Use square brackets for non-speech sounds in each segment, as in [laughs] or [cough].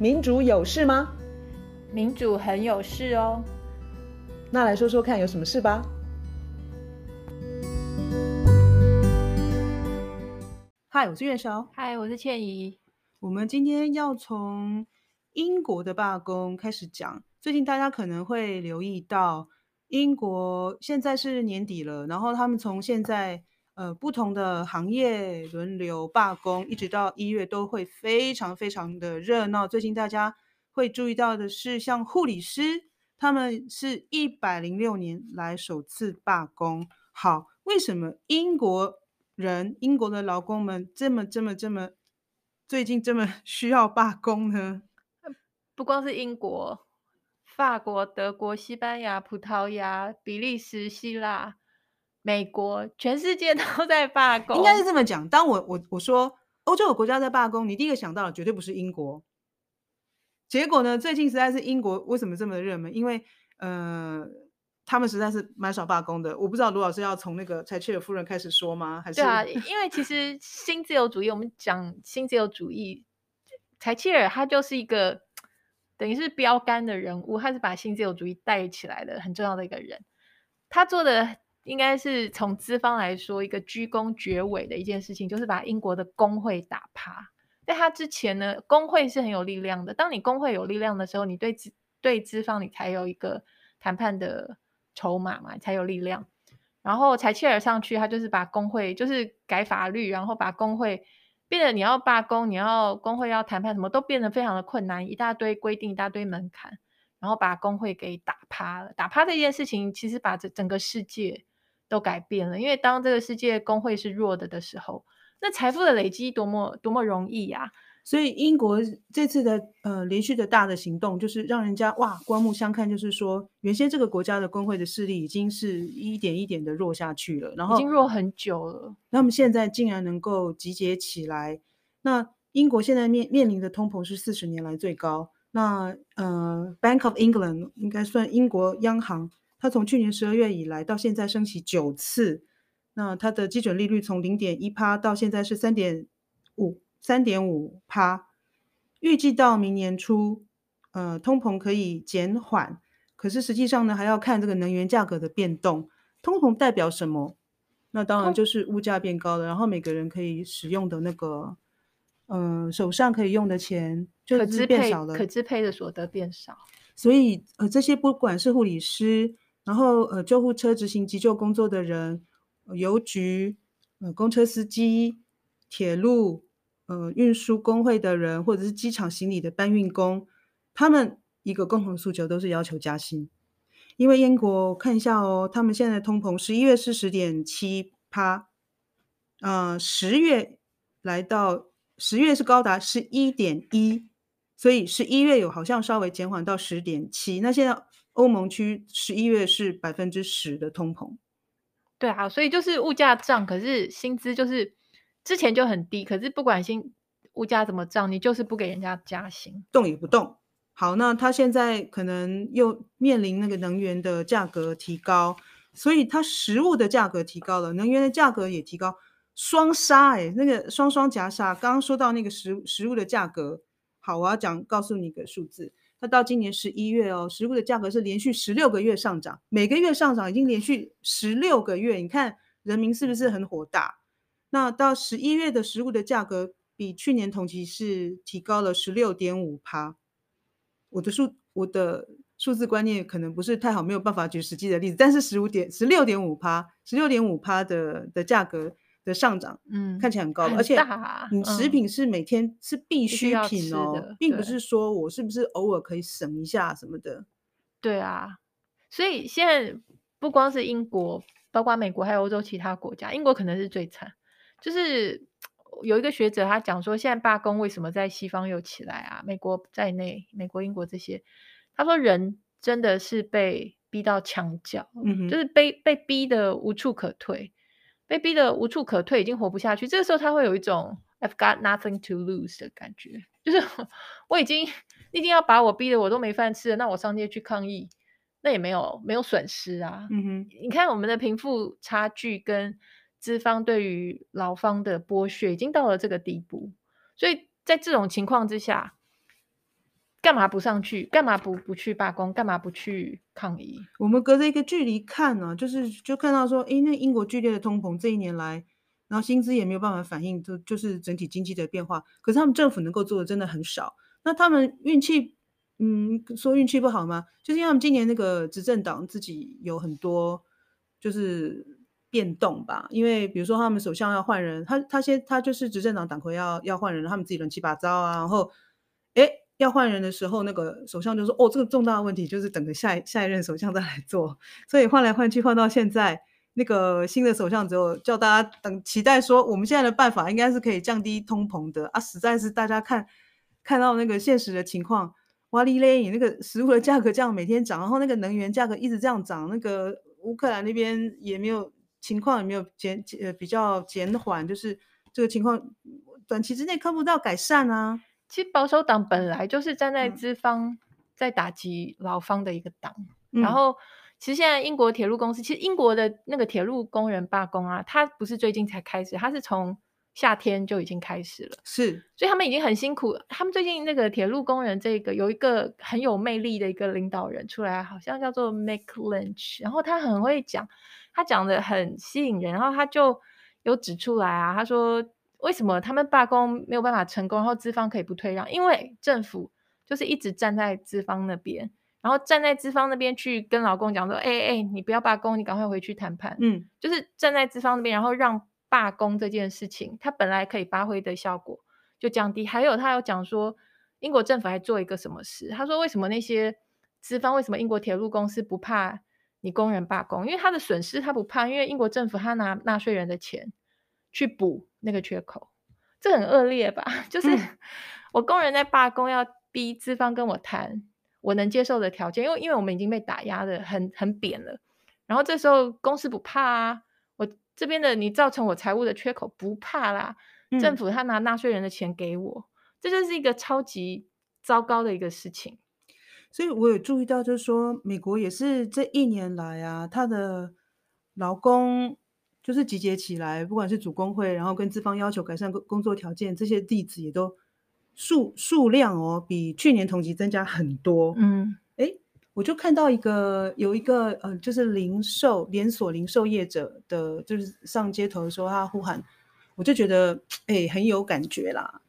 民主有事吗？民主很有事哦。那来说说看，有什么事吧？嗨，我是月韶。嗨，我是倩怡。我们今天要从英国的罢工开始讲。最近大家可能会留意到，英国现在是年底了，然后他们从现在。呃，不同的行业轮流罢工，一直到一月都会非常非常的热闹。最近大家会注意到的是，像护理师，他们是一百零六年来首次罢工。好，为什么英国人、英国的劳工们这么、这么、这么最近这么 [laughs] 需要罢工呢？不光是英国，法国、德国、西班牙、葡萄牙、比利时、希腊。美国，全世界都 [laughs] 在罢工，应该是这么讲。当我我我说欧洲有国家在罢工，你第一个想到的绝对不是英国。结果呢，最近实在是英国为什么这么热门？因为呃，他们实在是蛮少罢工的。我不知道卢老师要从那个柴契尔夫人开始说吗？还是？对啊，因为其实新自由主义，我们讲新自由主义，柴契尔他就是一个等于是标杆的人物，他是把新自由主义带起来的很重要的一个人。他做的。应该是从资方来说，一个居功绝尾的一件事情，就是把英国的工会打趴。在他之前呢，工会是很有力量的。当你工会有力量的时候，你对资对资方，你才有一个谈判的筹码嘛，才有力量。然后柴切尔上去，他就是把工会，就是改法律，然后把工会变得你要罢工，你要工会要谈判，什么都变得非常的困难，一大堆规定，一大堆门槛，然后把工会给打趴了。打趴这件事情，其实把这整个世界。都改变了，因为当这个世界工会是弱的的时候，那财富的累积多么多么容易呀、啊！所以英国这次的呃连续的大的行动，就是让人家哇刮目相看，就是说原先这个国家的工会的势力已经是一点一点的弱下去了，然后已经弱很久了。那么现在竟然能够集结起来，那英国现在面面临的通膨是四十年来最高。那呃，Bank of England 应该算英国央行。它从去年十二月以来到现在升息九次，那它的基准利率从零点一趴到现在是三点五三点五趴，预计到明年初，呃，通膨可以减缓，可是实际上呢，还要看这个能源价格的变动。通膨代表什么？那当然就是物价变高了，然后每个人可以使用的那个，嗯、呃，手上可以用的钱就是变少了，可支配的所得变少。所以呃，这些不管是护理师。然后，呃，救护车执行急救工作的人，邮局，呃，公车司机，铁路，呃，运输工会的人，或者是机场行李的搬运工，他们一个共同诉求都是要求加薪。因为英国看一下哦，他们现在通膨，十一月是十点七趴，呃，十月来到十月是高达十一点一，所以十一月有好像稍微减缓到十点七，那现在。欧盟区十一月是百分之十的通膨，对啊，所以就是物价涨，可是薪资就是之前就很低，可是不管薪物价怎么涨，你就是不给人家加薪，动也不动。好，那他现在可能又面临那个能源的价格提高，所以他食物的价格提高了，能源的价格也提高，双杀哎，那个双双夹杀。刚刚说到那个食食物的价格，好，我要讲告诉你一个数字。那到今年十一月哦，食物的价格是连续十六个月上涨，每个月上涨已经连续十六个月。你看人民是不是很火大？那到十一月的食物的价格比去年同期是提高了十六点五趴。我的数我的数字观念可能不是太好，没有办法举实际的例子，但是十五点十六点五趴，十六点五趴的的价格。的上涨，嗯，看起来很高，而且你食品是每天是必需品哦，嗯、并不是说我是不是偶尔可以省一下什么的。对啊，所以现在不光是英国，包括美国还有欧洲其他国家，英国可能是最惨。就是有一个学者他讲说，现在罢工为什么在西方又起来啊？美国在内，美国、英国这些，他说人真的是被逼到墙角，嗯哼，就是被被逼的无处可退。被逼得无处可退，已经活不下去。这个时候，他会有一种 "I've got nothing to lose" 的感觉，就是 [laughs] 我已经一定要把我逼得我都没饭吃了，那我上街去抗议，那也没有没有损失啊。嗯哼，你看我们的贫富差距跟资方对于劳方的剥削，已经到了这个地步。所以在这种情况之下，干嘛不上去？干嘛不不去罢工？干嘛不去抗议？我们隔着一个距离看呢、啊，就是就看到说，诶，那英国剧烈的通膨这一年来，然后薪资也没有办法反映，就就是整体经济的变化。可是他们政府能够做的真的很少。那他们运气，嗯，说运气不好吗？就是因为他们今年那个执政党自己有很多就是变动吧。因为比如说他们首相要换人，他他先他就是执政党党魁要要换人，他们自己乱七八糟啊，然后，诶。要换人的时候，那个首相就说：“哦，这个重大的问题就是等着下一下一任首相再来做。”所以换来换去，换到现在，那个新的首相只有叫大家等，期待说我们现在的办法应该是可以降低通膨的啊！实在是大家看看到那个现实的情况，哇哩嘞，你那个食物的价格这样每天涨，然后那个能源价格一直这样涨，那个乌克兰那边也没有情况也没有减呃比较减缓，就是这个情况短期之内看不到改善啊。其实保守党本来就是站在资方在打击劳方的一个党，嗯、然后其实现在英国铁路公司，其实英国的那个铁路工人罢工啊，它不是最近才开始，它是从夏天就已经开始了，是，所以他们已经很辛苦。他们最近那个铁路工人这个有一个很有魅力的一个领导人出来，好像叫做 Mick Lynch，然后他很会讲，他讲的很吸引人，然后他就有指出来啊，他说。为什么他们罢工没有办法成功？然后资方可以不退让，因为政府就是一直站在资方那边，然后站在资方那边去跟劳工讲说：“哎哎，你不要罢工，你赶快回去谈判。”嗯，就是站在资方那边，然后让罢工这件事情，它本来可以发挥的效果就降低。还有他有讲说，英国政府还做一个什么事？他说：“为什么那些资方，为什么英国铁路公司不怕你工人罢工？因为他的损失他不怕，因为英国政府他拿纳税人的钱。”去补那个缺口，这很恶劣吧？[laughs] 就是我工人在罢工，要逼资方跟我谈我能接受的条件，因为因为我们已经被打压的很很扁了。然后这时候公司不怕啊，我这边的你造成我财务的缺口不怕啦。政府他拿纳税人的钱给我，这就是一个超级糟糕的一个事情。所以我有注意到，就是说美国也是这一年来啊，他的劳工。就是集结起来，不管是主工会，然后跟资方要求改善工工作条件，这些例子也都数数量哦，比去年同期增加很多。嗯，诶，我就看到一个有一个呃，就是零售连锁零售业者的，就是上街头的时候，他呼喊，我就觉得诶很有感觉啦。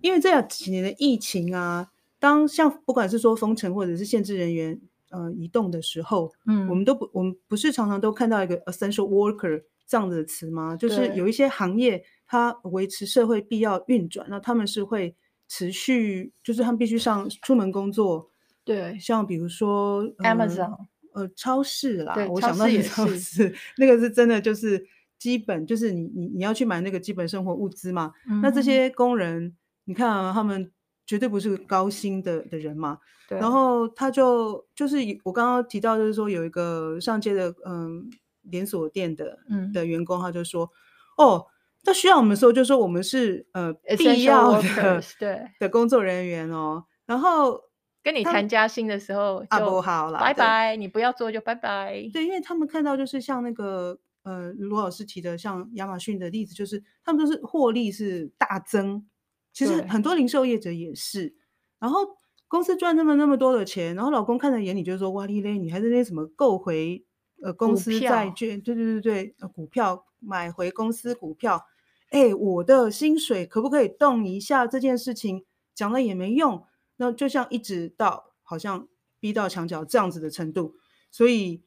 因为这几年的疫情啊，当像不管是说封城或者是限制人员呃移动的时候，嗯，我们都不我们不是常常都看到一个 essential worker。这样的词吗？就是有一些行业，它维持社会必要运转，那他们是会持续，就是他们必须上出门工作。对，像比如说 Amazon，呃，超市啦，我想到是超市，那个是真的，就是基本，就是你你你要去买那个基本生活物资嘛。嗯、那这些工人，你看啊，他们绝对不是高薪的的人嘛。对。然后他就就是我刚刚提到，就是说有一个上街的，嗯。连锁店的嗯的员工，他就说：“嗯、哦，他需要我们的时候，就说我们是呃必要的对的工作人员哦。然后跟你谈加薪的时候就，啊、不好了，拜拜，你不要做就拜拜。对，因为他们看到就是像那个呃罗老师提的，像亚马逊的例子，就是他们都是获利是大增。其实很多零售业者也是，然后公司赚那么那么多的钱，然后老公看在眼里，就是说哇哩嘞，你还是那什么购回。”呃，公司债券，对对对对，呃，股票买回公司股票，哎，我的薪水可不可以动一下？这件事情讲了也没用，那就像一直到好像逼到墙角这样子的程度，所以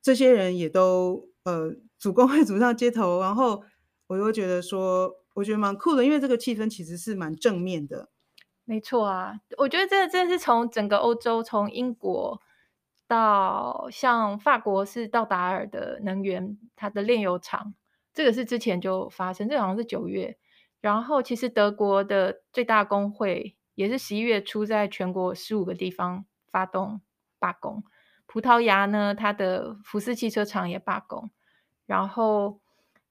这些人也都呃主工会 [laughs] 组上街头，然后我又觉得说，我觉得蛮酷的，因为这个气氛其实是蛮正面的。没错啊，我觉得这真的是从整个欧洲，从英国。到像法国是到达尔的能源，它的炼油厂，这个是之前就发生，这、好像是九月。然后其实德国的最大工会也是十一月初在全国十五个地方发动罢工。葡萄牙呢，它的福斯汽车厂也罢工。然后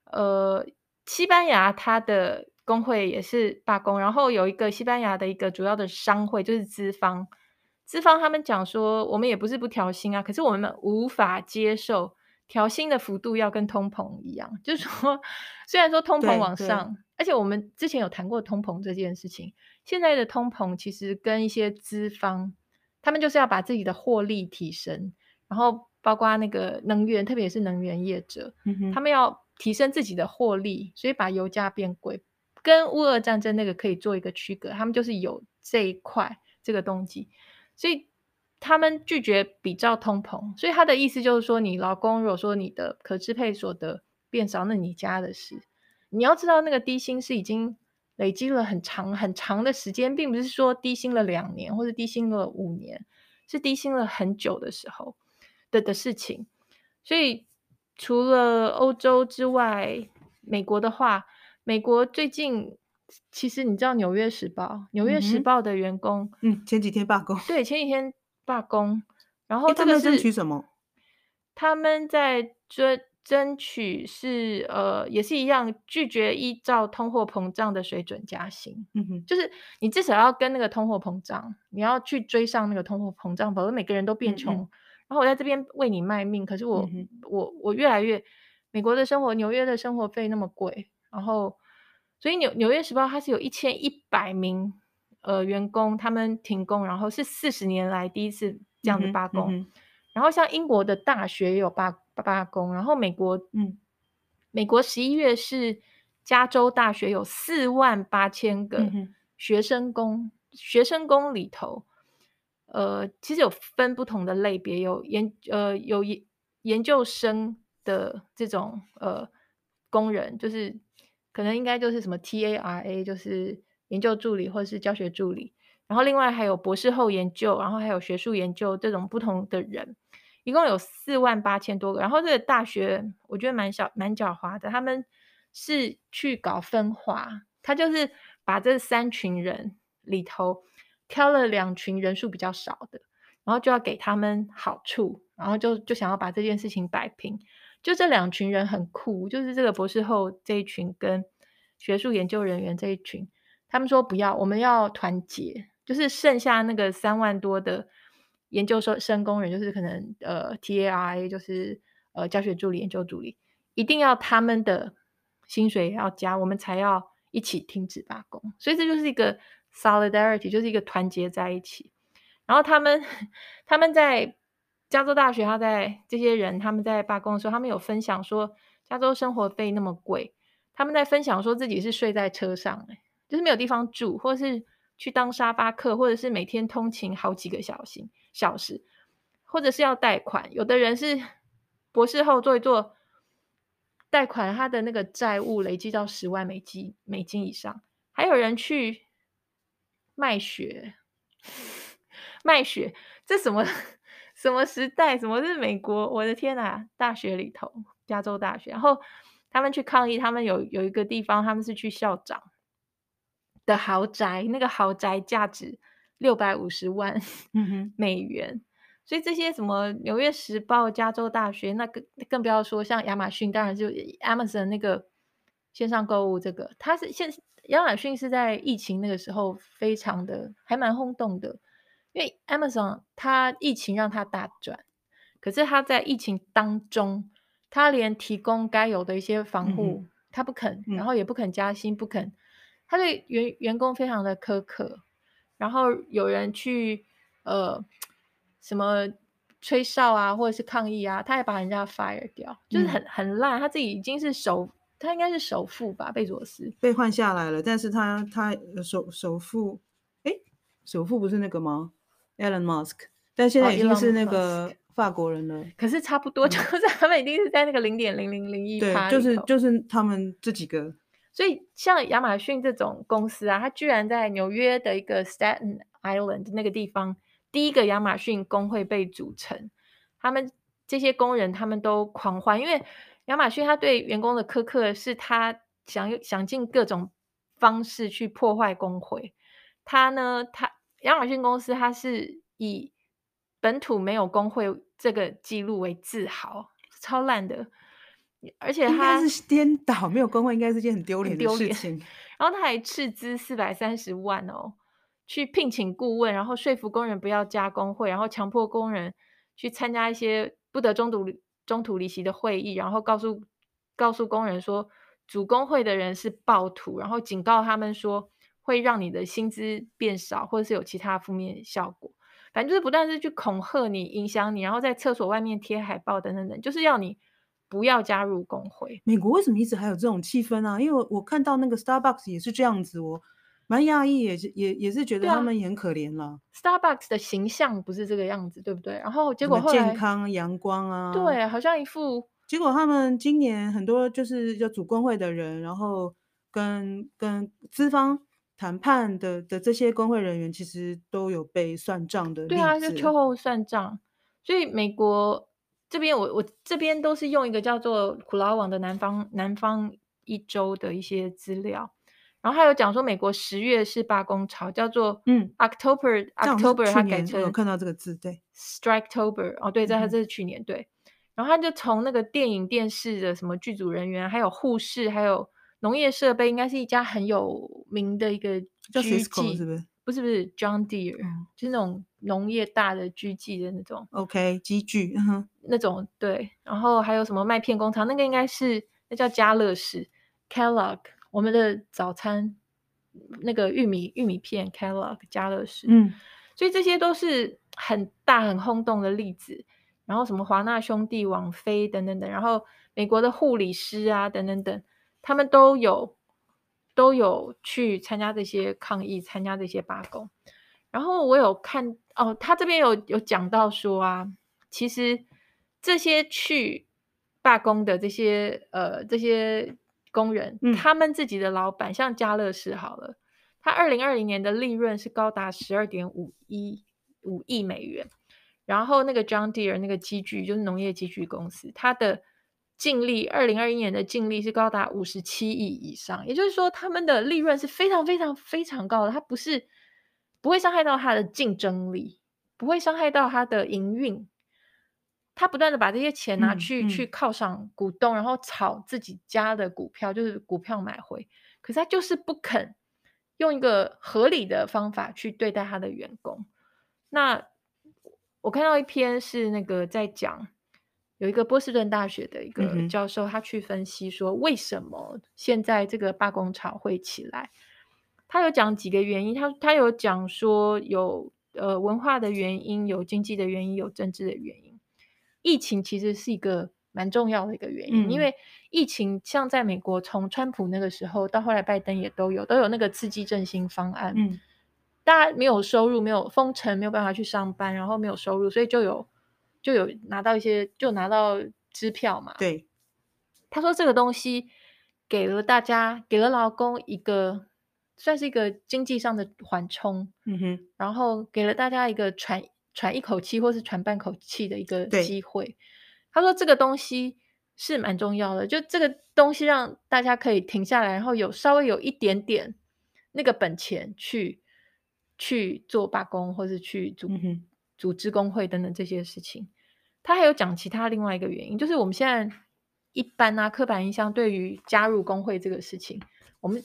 呃，西班牙它的工会也是罢工。然后有一个西班牙的一个主要的商会就是资方。资方他们讲说，我们也不是不调薪啊，可是我们无法接受调薪的幅度要跟通膨一样。[laughs] 就是说，虽然说通膨往上，而且我们之前有谈过通膨这件事情，现在的通膨其实跟一些资方，他们就是要把自己的获利提升，然后包括那个能源，特别是能源业者，嗯，他们要提升自己的获利，所以把油价变贵，跟乌俄战争那个可以做一个区隔，他们就是有这一块这个动机，所以他们拒绝比照通膨，所以他的意思就是说，你劳工如果说你的可支配所得变少，那你家的事。你要知道，那个低薪是已经累积了很长很长的时间，并不是说低薪了两年或者低薪了五年，是低薪了很久的时候的的事情。所以，除了欧洲之外，美国的话，美国最近其实你知道，《纽约时报》《纽约时报》的员工，嗯，前几天罢工，对，前几天罢工，然后这个是他们争取什么？他们在追。争取是呃，也是一样，拒绝依照通货膨胀的水准加薪。嗯哼，就是你至少要跟那个通货膨胀，你要去追上那个通货膨胀，否则每个人都变穷。嗯嗯，然后我在这边为你卖命，可是我、嗯、我我越来越，美国的生活，纽约的生活费那么贵，然后所以纽纽约时报它是有一千一百名呃员工，他们停工，然后是四十年来第一次这样子罢工。嗯嗯然后像英国的大学也有罢罢工，然后美国，嗯，美国十一月是加州大学有四万八千个学生工，嗯、学生工里头，呃，其实有分不同的类别，有研呃有研研究生的这种呃工人，就是可能应该就是什么 TARA，就是研究助理或者是教学助理。然后另外还有博士后研究，然后还有学术研究这种不同的人，一共有四万八千多个。然后这个大学我觉得蛮小蛮狡猾的，他们是去搞分化，他就是把这三群人里头挑了两群人数比较少的，然后就要给他们好处，然后就就想要把这件事情摆平。就这两群人很酷，就是这个博士后这一群跟学术研究人员这一群，他们说不要，我们要团结。就是剩下那个三万多的研究生生工人，就是可能呃 TARA 就是呃教学助理、研究助理，一定要他们的薪水要加，我们才要一起停止罢工。所以这就是一个 solidarity，就是一个团结在一起。然后他们 [laughs] 他们在加州大学，他在这些人他们在罢工的时候，他们有分享说，加州生活费那么贵，他们在分享说自己是睡在车上，就是没有地方住，或者是。去当沙发客，或者是每天通勤好几个小时，小时，或者是要贷款。有的人是博士后做一做贷款，他的那个债务累积到十万美金美金以上。还有人去卖血，[laughs] 卖血，这什么什么时代？什么是美国？我的天呐！大学里头，加州大学，然后他们去抗议，他们有有一个地方，他们是去校长。的豪宅，那个豪宅价值六百五十万美元，嗯、所以这些什么《纽约时报》、加州大学，那个更不要说像亚马逊，当然就 Amazon 那个线上购物，这个它是现亚马逊是在疫情那个时候非常的还蛮轰动的，因为 Amazon 它疫情让它大赚，可是它在疫情当中，它连提供该有的一些防护，它、嗯、不肯，然后也不肯加薪，不肯。它对员员工非常的苛刻，然后有人去呃什么吹哨啊，或者是抗议啊，他还把人家 fire 掉，就是很很烂。他自己已经是首，他应该是首富吧，贝佐斯被换下来了，但是他他首首富，哎，首富不是那个吗？Elon Musk，但现在已经是那个法国人了。哦、可是差不多，就是他们一定是在那个零点零零零一，对，就是就是他们这几个。所以，像亚马逊这种公司啊，它居然在纽约的一个 Staten Island 那个地方，第一个亚马逊工会被组成。他们这些工人，他们都狂欢，因为亚马逊他对员工的苛刻，是他想想尽各种方式去破坏工会。他呢，他亚马逊公司，它是以本土没有工会这个记录为自豪，超烂的。而且他是颠倒，没有工会应该是件很丢脸的事情。然后他还斥资四百三十万哦，去聘请顾问，然后说服工人不要加工会，然后强迫工人去参加一些不得中途中途离席的会议，然后告诉告诉工人说，主工会的人是暴徒，然后警告他们说会让你的薪资变少，或者是有其他负面效果。反正就是不断是去恐吓你、影响你，然后在厕所外面贴海报等等等，就是要你不要加入工会。美国为什么一直还有这种气氛啊？因为我看到那个 Starbucks 也是这样子，哦蛮讶异，也是也也是觉得他们也很可怜了。Starbucks 的形象不是这个样子，对不对？然后结果后来健康阳光啊，对，好像一副。结果他们今年很多就是要主工会的人，然后跟跟资方谈判的的这些工会人员，其实都有被算账的。对啊，就秋后算账。所以美国这边，我我这边都是用一个叫做苦劳网的南方南方一周的一些资料，然后还有讲说美国十月是罢工潮，叫做嗯 October October，他改成有看到这个字，对 Striketober 哦，对，在他这是去年、嗯、对。然后他就从那个电影、电视的什么剧组人员，还有护士，还有农业设备，应该是一家很有名的一个叫 Cisco 是不是？不是不是，John Deere，、嗯、就是那种农业大的机器的那种。OK，机具，嗯哼，那种对。然后还有什么麦片工厂，那个应该是那叫家乐氏 Kellogg，我们的早餐那个玉米玉米片 Kellogg 家乐氏。嗯，所以这些都是很大很轰动的例子。然后什么华纳兄弟、网飞等等等，然后美国的护理师啊等等等，他们都有都有去参加这些抗议，参加这些罢工。然后我有看哦，他这边有有讲到说啊，其实这些去罢工的这些呃这些工人，嗯、他们自己的老板像家乐氏好了，他二零二零年的利润是高达十二点五一五亿美元。然后那个 John Deere 那个机具就是农业机具公司，它的净利二零二一年的净利是高达五十七亿以上，也就是说他们的利润是非常非常非常高的，它不是不会伤害到它的竞争力，不会伤害到它的营运，他不断的把这些钱拿去、嗯嗯、去犒赏股东，然后炒自己家的股票，就是股票买回，可是他就是不肯用一个合理的方法去对待他的员工，那。我看到一篇是那个在讲，有一个波士顿大学的一个教授，他去分析说为什么现在这个罢工潮会起来。他有讲几个原因，他他有讲说有呃文化的原因，有经济的原因，有政治的原因。疫情其实是一个蛮重要的一个原因，因为疫情像在美国，从川普那个时候到后来拜登也都有都有那个刺激振兴方案。嗯大家没有收入，没有封城，没有办法去上班，然后没有收入，所以就有就有拿到一些，就拿到支票嘛。对，他说这个东西给了大家，给了劳工一个算是一个经济上的缓冲，嗯哼，然后给了大家一个喘喘一口气或是喘半口气的一个机会。他说这个东西是蛮重要的，就这个东西让大家可以停下来，然后有稍微有一点点那个本钱去。去做罢工，或是去组、嗯、组织工会等等这些事情，他还有讲其他另外一个原因，就是我们现在一般啊刻板印象对于加入工会这个事情，我们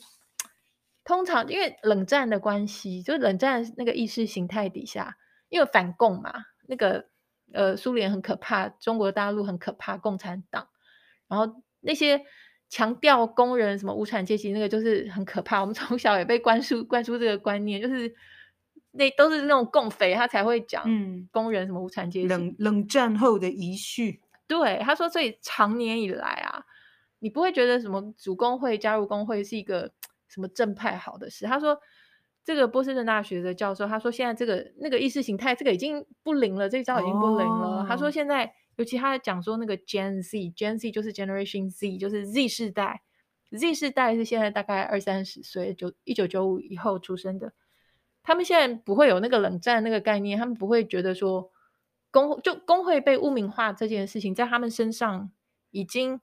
[tsk] 通常因为冷战的关系，就是冷战那个意识形态底下，因为反共嘛，那个呃苏联很可怕，中国大陆很可怕，共产党，然后那些强调工人什么无产阶级，那个就是很可怕，我们从小也被灌输灌输这个观念，就是。那都是那种共匪，他才会讲工人什么无产阶级。冷冷战后的遗绪。对，他说，所以长年以来啊，你不会觉得什么主工会、加入工会是一个什么正派好的事。他说，这个波士顿大学的教授，他说现在这个那个意识形态，这个已经不灵了，这招已经不灵了。哦、他说现在，尤其他讲说那个 Gen Z，Gen Z 就是 Generation Z，就是 Z 世代，Z 世代是现在大概二三十岁，就一九九五以后出生的。他们现在不会有那个冷战那个概念，他们不会觉得说工就工会被污名化这件事情在他们身上已经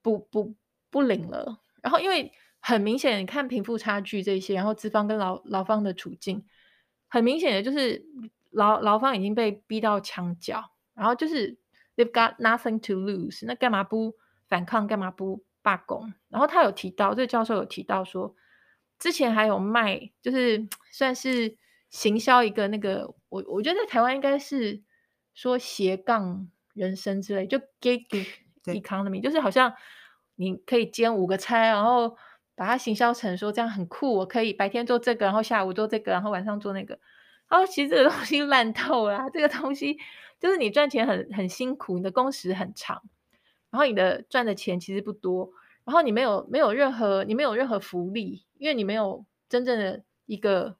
不不不灵了。然后因为很明显，你看贫富差距这些，然后资方跟劳劳方的处境，很明显的就是劳劳方已经被逼到墙角，然后就是 they've got nothing to lose，那干嘛不反抗？干嘛不罢工？然后他有提到，这个教授有提到说。之前还有卖，就是 [tsk] 算是行销一个那个，我我觉得在台湾应该是说斜杠人生之类，就 gig economy，就是好像你可以兼五个差，然后把它行销成说这样很酷，我可以白天做这个，然后下午做这个，然后晚上做那个。然后其实这个东西 [laughs] 烂透了啊，这个东西就是你赚钱很很辛苦，你的工时很长，然后你的赚的钱其实不多，然后你没有没有任何你没有任何福利，因为你没有真正的一个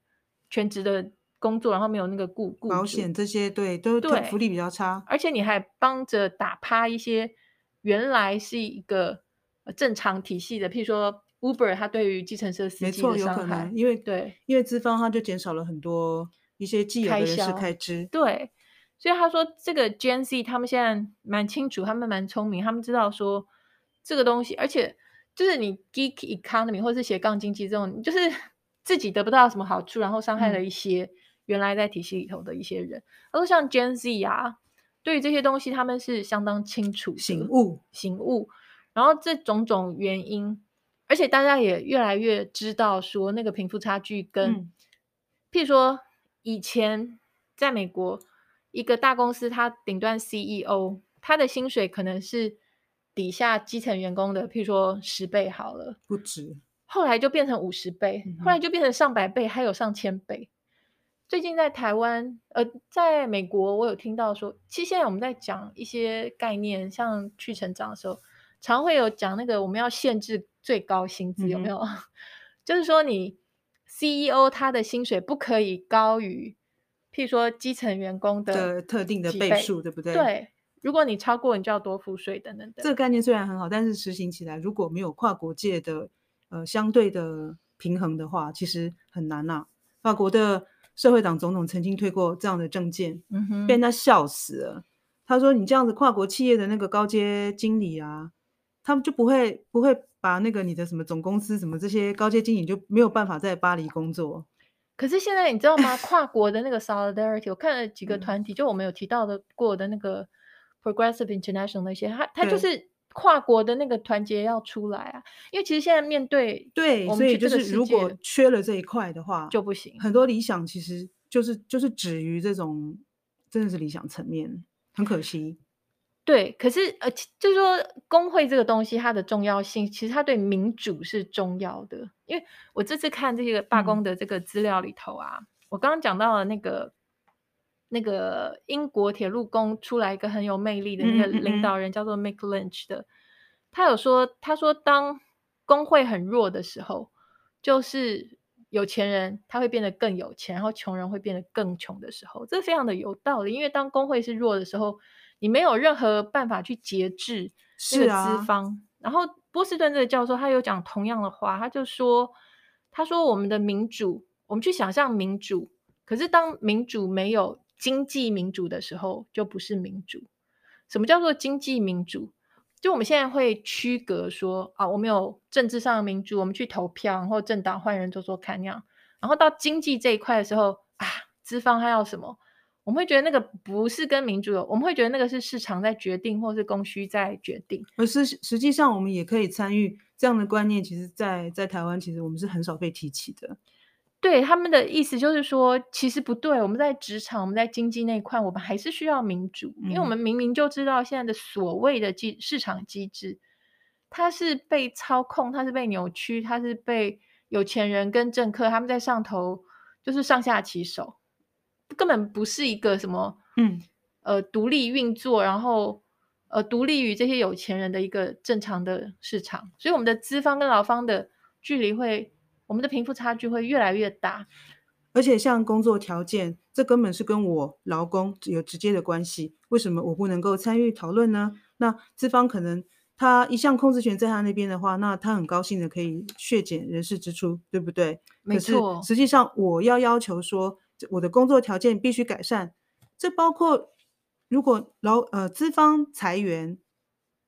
全职的工作，然后没有那个雇雇保险这些，对，都对福利比较差，而且你还帮着打趴一些原来是一个正常体系的，譬如说 Uber，它对于计程车司机的伤害，没错，有可能，因为对，因为资方它就减少了很多。一些既有的人事开支，对，所以他说这个 Gen Z 他们现在蛮清楚，他们蛮聪明，他们知道说这个东西，而且就是你 Geek Economy 或是斜杠经济这种，就是 [laughs] 自己得不到什么好处，然后伤害了一些原来在体系里头的一些人。他说、嗯、像 Gen Z 啊，对于这些东西他们是相当清楚、醒悟、醒悟，然后这种种原因，而且大家也越来越知道说那个贫富差距跟，嗯、譬如说。以前在美国，一个大公司，它顶端 CEO，他的薪水可能是底下基层员工的，譬如说十倍好了，不止。后来就变成五十倍，嗯、后来就变成上百倍，还有上千倍。最近在台湾，呃，在美国，我有听到说，其实现在我们在讲一些概念，像去成长的时候，常会有讲那个我们要限制最高薪资，有没有？嗯、[laughs] 就是说你。CEO 他的薪水不可以高于，譬如说基层员工的，的特定的倍数，对不对？对，如果你超过，你就要多付税等等等。这个概念虽然很好，但是实行起来如果没有跨国界的呃相对的平衡的话，其实很难呐、啊。法国的社会党总统曾经推过这样的政见，嗯哼，被人家笑死了。他说：“你这样子跨国企业的那个高阶经理啊，他们就不会不会。”把那个你的什么总公司什么这些高阶经理就没有办法在巴黎工作。可是现在你知道吗？[laughs] 跨国的那个 solidarity，我看了几个团体，嗯、就我们有提到的过的那个 progressive international 那些，他他就是跨国的那个团结要出来啊。因为其实现在面对对，所以就是如果缺了这一块的话就不行。很多理想其实就是就是止于这种真的是理想层面，很可惜。对，可是呃，就是说工会这个东西它的重要性，其实它对民主是重要的。因为我这次看这个罢工的这个资料里头啊，嗯、我刚刚讲到了那个那个英国铁路工出来一个很有魅力的那个领导人，叫做 Mick Lynch 的，他有说，他说当工会很弱的时候，就是有钱人他会变得更有钱，然后穷人会变得更穷的时候，这非常的有道理。因为当工会是弱的时候，你没有任何办法去节制那个资。方，啊、然后波士顿这个教授他有讲同样的话，他就说，他说我们的民主，我们去想象民主，可是当民主没有经济民主的时候，就不是民主。什么叫做经济民主？就我们现在会区隔说啊，我们有政治上的民主，我们去投票，然后政党换人做做看那样，然后到经济这一块的时候啊，资方他要什么？我们会觉得那个不是跟民主有，我们会觉得那个是市场在决定，或是供需在决定。而是实际上，我们也可以参与这样的观念。其实在，在在台湾，其实我们是很少被提起的。对他们的意思就是说，其实不对。我们在职场，我们在经济那一块，我们还是需要民主，嗯、因为我们明明就知道现在的所谓的机市场机制，它是被操控，它是被扭曲，它是被有钱人跟政客他们在上头，就是上下其手。根本不是一个什么，嗯，呃，独立运作，然后呃，独立于这些有钱人的一个正常的市场，所以我们的资方跟劳方的距离会，我们的贫富差距会越来越大。而且像工作条件，这根本是跟我劳工有直接的关系。为什么我不能够参与讨论呢？那资方可能他一项控制权在他那边的话，那他很高兴的可以削减人事支出，对不对？没错。实际上我要要求说。我的工作条件必须改善，这包括如果劳呃资方裁员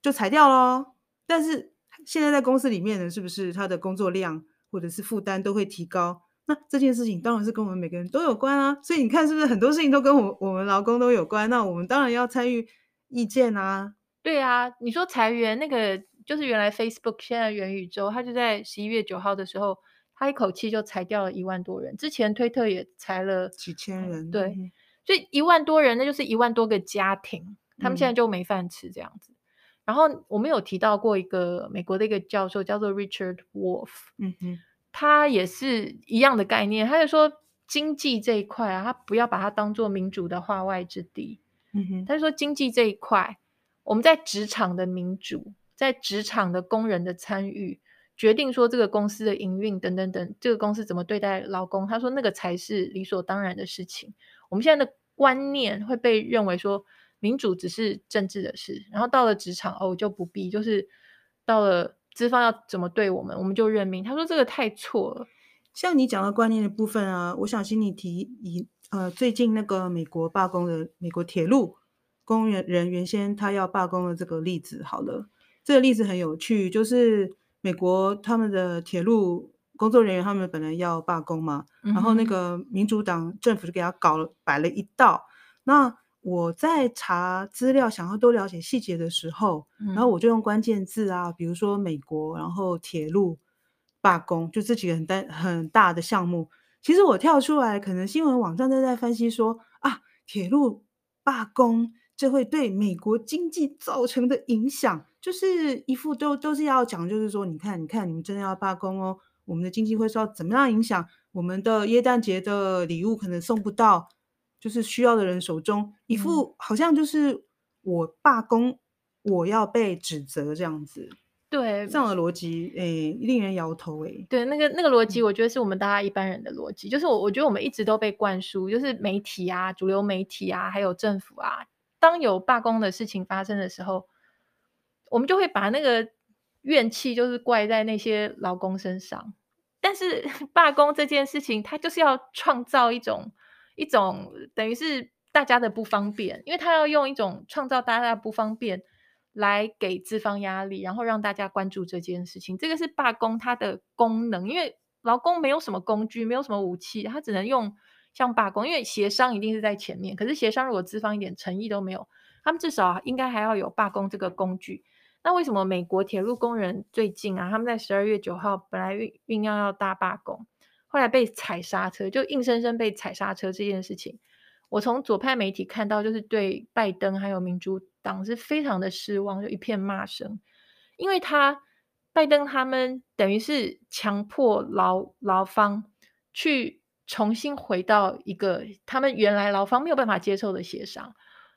就裁掉咯。但是现在在公司里面呢，是不是他的工作量或者是负担都会提高？那这件事情当然是跟我们每个人都有关啊。所以你看，是不是很多事情都跟我我们劳工都有关？那我们当然要参与意见啊。对啊，你说裁员那个就是原来 Facebook 现在元宇宙，他就在十一月九号的时候。他一口气就裁掉了一万多人，之前推特也裁了几千人，对，所以一万多人，那就是一万多个家庭，他们现在就没饭吃这样子。然后我们有提到过一个美国的一个教授叫做 Richard Wolff，嗯哼，他也是一样的概念，他就说经济这一块啊，他不要把它当做民主的化外之地。嗯哼，他就说经济这一块，我们在职场的民主，在职场的工人的参与，决定说这个公司的营运等等等，这个公司怎么对待劳工，他说那个才是理所当然的事情。我们现在的观念会被认为说。民主只是政治的事，然后到了职场哦就不必，就是到了资方要怎么对我们，我们就认命。他说这个太错了。像你讲的观念的部分啊，我想请你提以呃最近那个美国罢工的美国铁路工人原先他要罢工的这个例子，好了，这个例子很有趣，就是美国他们的铁路工作人员他们本来要罢工嘛，嗯、然后那个民主党政府就给他搞了摆了一道，那。我在查资料，想要多了解细节的时候，嗯、然后我就用关键字啊，比如说美国，然后铁路罢工，就这几个很大很大的项目。其实我跳出来，可能新闻网站都在分析说啊，铁路罢工这会对美国经济造成的影响，就是一副都都是要讲，就是说，你看，你看，你们真的要罢工哦，我们的经济会受到怎么样影响？我们的耶诞节的礼物可能送不到。就是需要的人手中，一副好像就是我罢工，嗯、我要被指责这样子。对，这样的逻辑，诶、欸，令人摇头诶、欸。对，那个那个逻辑，我觉得是我们大家一般人的逻辑。嗯、就是我我觉得我们一直都被灌输，就是媒体啊、主流媒体啊，还有政府啊，当有罢工的事情发生的时候，我们就会把那个怨气就是怪在那些劳工身上。但是 [laughs] 罢工这件事情，它就是要创造一种。一种等于是大家的不方便，因为他要用一种创造大家的不方便来给资方压力，然后让大家关注这件事情。这个是罢工它的功能，因为劳工没有什么工具，没有什么武器，他只能用像罢工。因为协商一定是在前面，可是协商如果资方一点诚意都没有，他们至少应该还要有罢工这个工具。那为什么美国铁路工人最近啊，他们在十二月九号本来酝酝酿要大罢工？后来被踩刹车，就硬生生被踩刹车这件事情，我从左派媒体看到，就是对拜登还有民主党是非常的失望，就一片骂声，因为他拜登他们等于是强迫劳劳方去重新回到一个他们原来劳方没有办法接受的协商，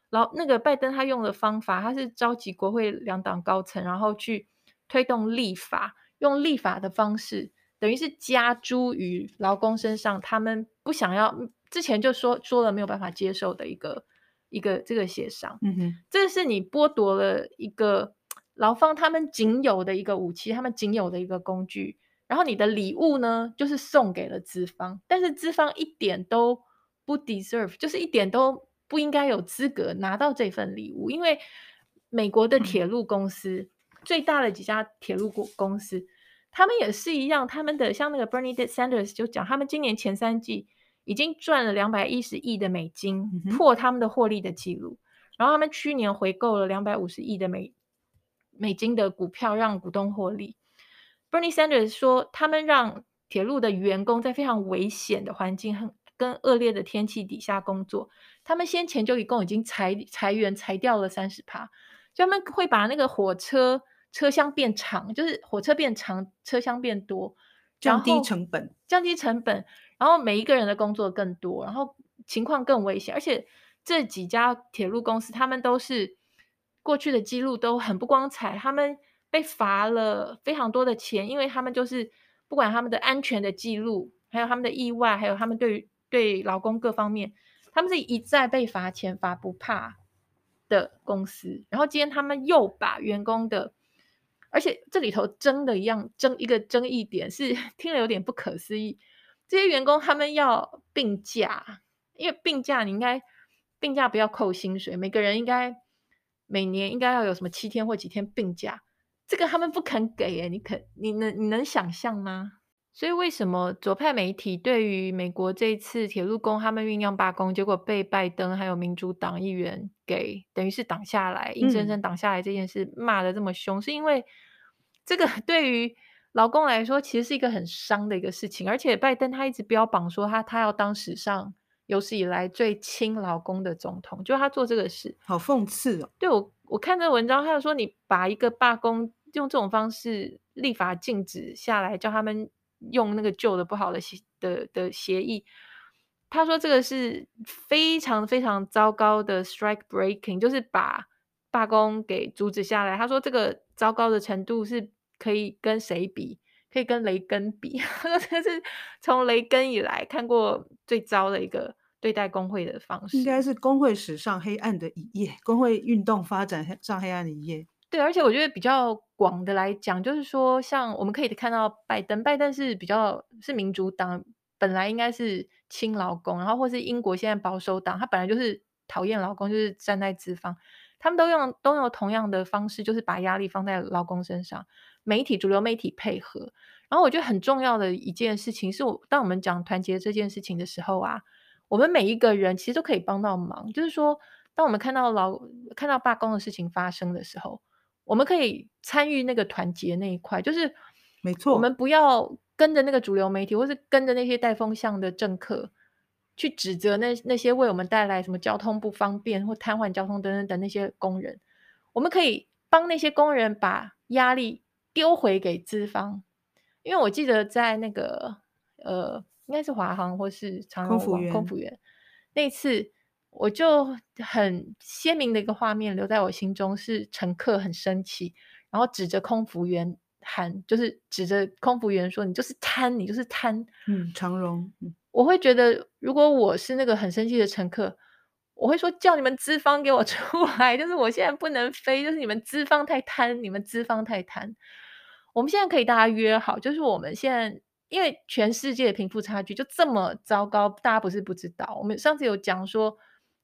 劳那个拜登他用的方法，他是召集国会两党高层，然后去推动立法，用立法的方式。等于是加诸于劳工身上，他们不想要之前就说说了没有办法接受的一个一个这个协商，嗯哼，这是你剥夺了一个劳方他们仅有的一个武器，他们仅有的一个工具，然后你的礼物呢，就是送给了资方，但是资方一点都不 deserve，就是一点都不应该有资格拿到这份礼物，因为美国的铁路公司、嗯、最大的几家铁路公公司。他们也是一样，他们的像那个 Bernie Sanders 就讲，他们今年前三季已经赚了两百一十亿的美金，破他们的获利的记录。然后他们去年回购了两百五十亿的美美金的股票，让股东获利。Bernie Sanders 说，他们让铁路的员工在非常危险的环境和跟恶劣的天气底下工作。他们先前就一共已经裁裁员裁掉了三十趴，就他们会把那个火车。车厢变长，就是火车变长，车厢变多，降低成本，降低成本，然后每一个人的工作更多，然后情况更危险。而且这几家铁路公司，他们都是过去的记录都很不光彩，他们被罚了非常多的钱，因为他们就是不管他们的安全的记录，还有他们的意外，还有他们对对劳工各方面，他们是一再被罚钱，罚不怕的公司。然后今天他们又把员工的而且这里头争的一样争一个争议点是 [laughs] 听了有点不可思议，这些员工他们要病假，因为病假你应该病假不要扣薪水，每个人应该每年应该要有什么七天或几天病假，这个他们不肯给诶，你肯你能你能想象吗？所以为什么左派媒体对于美国这一次铁路工他们酝酿罢工，结果被拜登还有民主党议员给等于是挡下来，硬生生挡下来这件事骂得这么凶，是因为这个 [laughs] 对于劳工来说其实是一个很伤的一个事情，而且拜登他一直标榜说他他要当史上有史以来最亲劳工的总统，就他做这个事，好讽刺哦。对我我看这个文章，他就说你把一个罢工用这种方式立法禁止下来，叫他们用那个旧的不好的协的的协议，他说这个是非常非常糟糕的 strike breaking，就是把罢工给阻止下来。他说这个糟糕的程度是可以跟谁比？可以跟雷根比，[laughs] 这是从雷根以来看过最糟的一个对待工会的方式，应该是工会史上黑暗的一页，工会运动发展上黑暗的一页。对，而且我觉得比较广的来讲，就是说，像我们可以看到拜登，拜登是比较是民主党，本来应该是亲劳工，然后或是英国现在保守党，他本来就是讨厌劳工，就是站在资方，他们都用都用同样的方式，就是把压力放在劳工身上。媒体主流媒体配合，然后我觉得很重要的一件事情是我，当我们讲团结这件事情的时候啊，我们每一个人其实都可以帮到忙。就是说，当我们看到劳看到罢工的事情发生的时候，我们可以参与那个团结那一块。就是没错，我们不要跟着那个主流媒体，或是跟着那些带风向的政客去指责那那些为我们带来什么交通不方便或瘫痪交通等等的那些工人。我们可以帮那些工人把压力。丢回给资方，因为我记得在那个呃，应该是华航或是长荣空，空服员那次，我就很鲜明的一个画面留在我心中，是乘客很生气，然后指着空服员喊，就是指着空服员说：“你就是贪，你就是贪。”嗯，长荣，我会觉得，如果我是那个很生气的乘客。我会说叫你们资方给我出来，就是我现在不能飞，就是你们资方太贪，你们资方太贪。我们现在可以大家约好，就是我们现在因为全世界的贫富差距就这么糟糕，大家不是不知道。我们上次有讲说，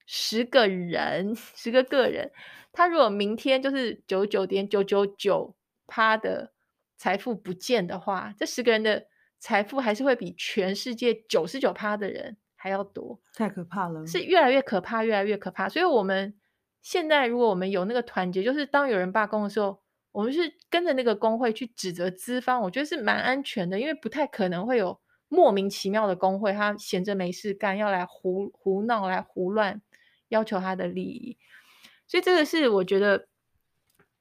十个人，十个个人，他如果明天就是九九点九九九趴的财富不见的话，这十个人的财富还是会比全世界九十九趴的人。还要多，太可怕了，是越来越可怕，越来越可怕。所以，我们现在如果我们有那个团结，就是当有人罢工的时候，我们是跟着那个工会去指责资方，我觉得是蛮安全的，因为不太可能会有莫名其妙的工会，他闲着没事干，要来胡胡闹，来胡乱要求他的利益。所以，这个是我觉得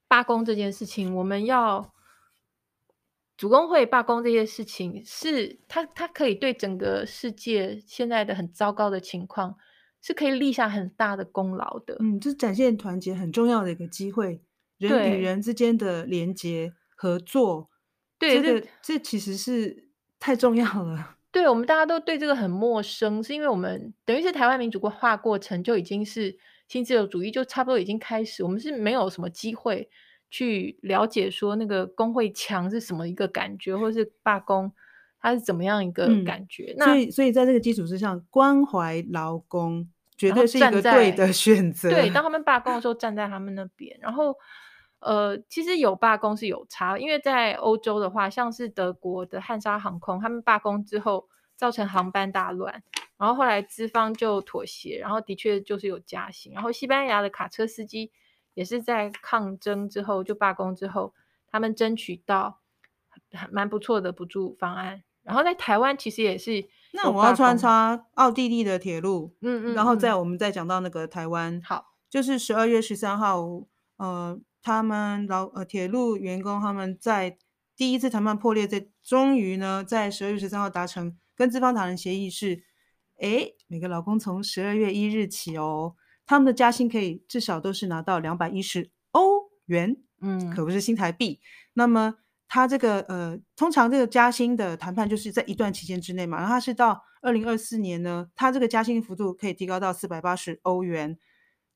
罢工这件事情，我们要。主工会罢工这些事情，是他他可以对整个世界现在的很糟糕的情况，是可以立下很大的功劳的。嗯，这是展现团结很重要的一个机会，人与人之间的连接合作，对，这个这其实是太重要了。对，我们大家都对这个很陌生，是因为我们等于是台湾民主化过程就已经是新自由主义就差不多已经开始，我们是没有什么机会。去了解说那个工会墙是什么一个感觉，或者是罢工它是怎么样一个感觉？嗯、那所以，所以在这个基础之上，关怀劳工绝对是一个对的 [laughs] 选择。对，当他们罢工的时候，站在他们那边。然后，呃，其实有罢工是有差，因为在欧洲的话，像是德国的汉莎航空，他们罢工之后造成航班大乱，然后后来资方就妥协，然后的确就是有加薪。然后西班牙的卡车司机。也是在抗争之后，就罢工之后，他们争取到蛮不错的补助方案。然后在台湾其实也是，那我要穿插奥地利的铁路，嗯，嗯嗯，然后再我们再讲到那个台湾，好，就是十二月十三号，呃，他们老呃铁路员工他们在第一次谈判破裂，在终于呢在十二月十三号达成跟资方达成协议是，哎，每个劳工从十二月一日起哦。他们的加薪可以至少都是拿到两百一十欧元，嗯，可不是新台币。那么他这个呃，通常这个加薪的谈判就是在一段期间之内嘛。然后他是到二零二四年呢，他这个加薪幅度可以提高到四百八十欧元。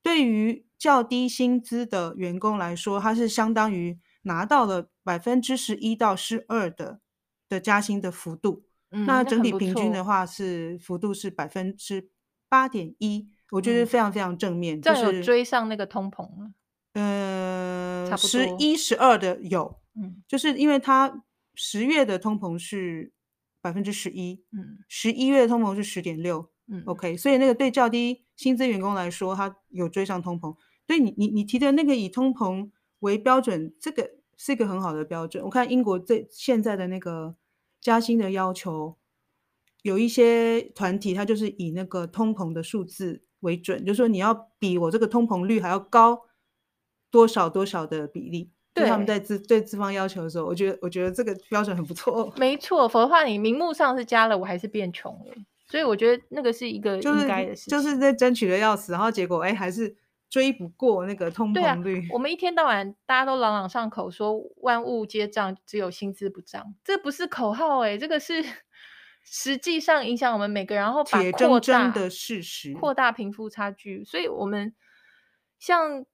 对于较低薪资的员工来说，它是相当于拿到了百分之十一到十二的的加薪的幅度。嗯，那整体平均的话是幅度是百分之八点一。我觉得非常非常正面，就是追上那个通膨了。呃，十一、十二的有，嗯，就是因为它十月的通膨是百分之十一，嗯，十一月的通膨是十点六，嗯，OK，所以那个对较低薪资员工来说，他有追上通膨。对你，你你提的那个以通膨为标准，这个是一个很好的标准。我看英国这现在的那个加薪的要求，有一些团体，它就是以那个通膨的数字为准，就是说你要比我这个通膨率还要高多少多少的比例。对，他们在资对资方要求的时候，我觉得我觉得这个标准很不错。没错，否则的话你名目上是加了，我还是变穷了。所以我觉得那个是一个应该的事情，就是、就是在争取的要死，然后结果哎还是追不过那个通膨率。啊、我们一天到晚大家都朗朗上口说万物皆涨，只有薪资不涨，这不是口号哎，这个是 [laughs] 实际上影响我们每个人，然后把扩大的事实，扩大贫富差距。所以我们像。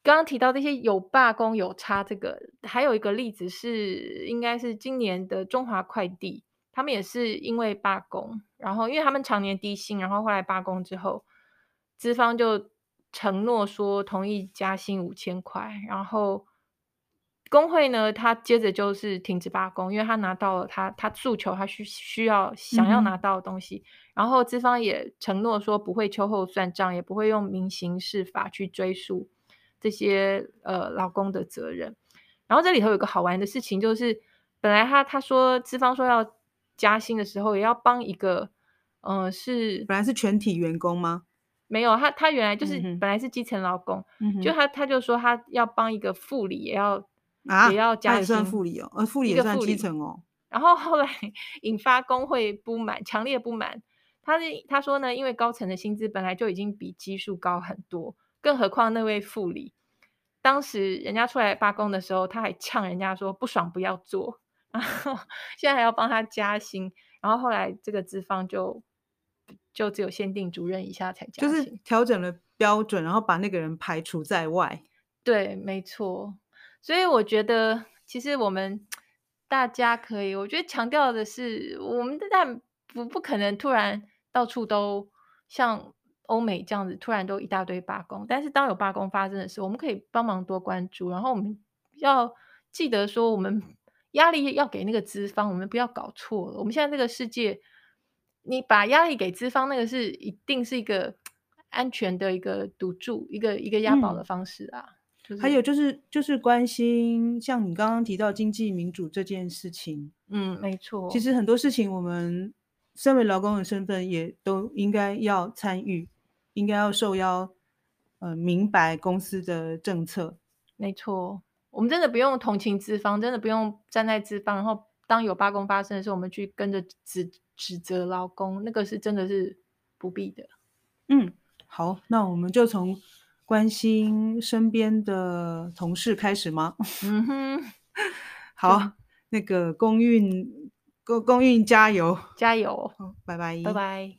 刚刚提到这些有罢工有差，这个还有一个例子是，应该是今年的中华快递，他们也是因为罢工，然后因为他们常年低薪，然后后来罢工之后，资方就承诺说同意加薪五千块，然后工会呢，他接着就是停止罢工，因为他拿到了他他诉求他需需要想要拿到的东西，嗯、然后资方也承诺说不会秋后算账，也不会用民刑事法去追诉。这些呃劳工的责任，然后这里头有个好玩的事情，就是本来他他说资方说要加薪的时候，也要帮一个，呃是本来是全体员工吗？没有，他他原来就是本来是基层劳工，嗯、就他他就说他要帮一个副理也要啊也要加薪，也算副理哦，呃副理也算基层哦。然后后来 [laughs] 引发工会不满，强烈不满。他他说呢，因为高层的薪资本来就已经比基数高很多。更何况那位副理，当时人家出来罢工的时候，他还呛人家说不爽不要做，然后现在还要帮他加薪，然后后来这个资方就就只有限定主任以下才加薪，就是调整了标准，然后把那个人排除在外。对，没错。所以我觉得，其实我们大家可以，我觉得强调的是，我们但不不可能突然到处都像。欧美这样子突然都一大堆罢工，但是当有罢工发生的时候，我们可以帮忙多关注，然后我们要记得说，我们压力要给那个资方，我们不要搞错了。我们现在这个世界，你把压力给资方，那个是一定是一个安全的一个赌注，一个一个押宝的方式啊。嗯就是、还有就是就是关心，像你刚刚提到经济民主这件事情，嗯，没错。其实很多事情，我们身为劳工的身份，也都应该要参与。应该要受邀，呃，明白公司的政策。没错，我们真的不用同情资方，真的不用站在资方，然后当有罢工发生的时候，我们去跟着指指责劳工，那个是真的是不必的。嗯，好，那我们就从关心身边的同事开始吗？[laughs] 嗯哼，好，那个公运公公运加油，加油，拜拜，拜拜。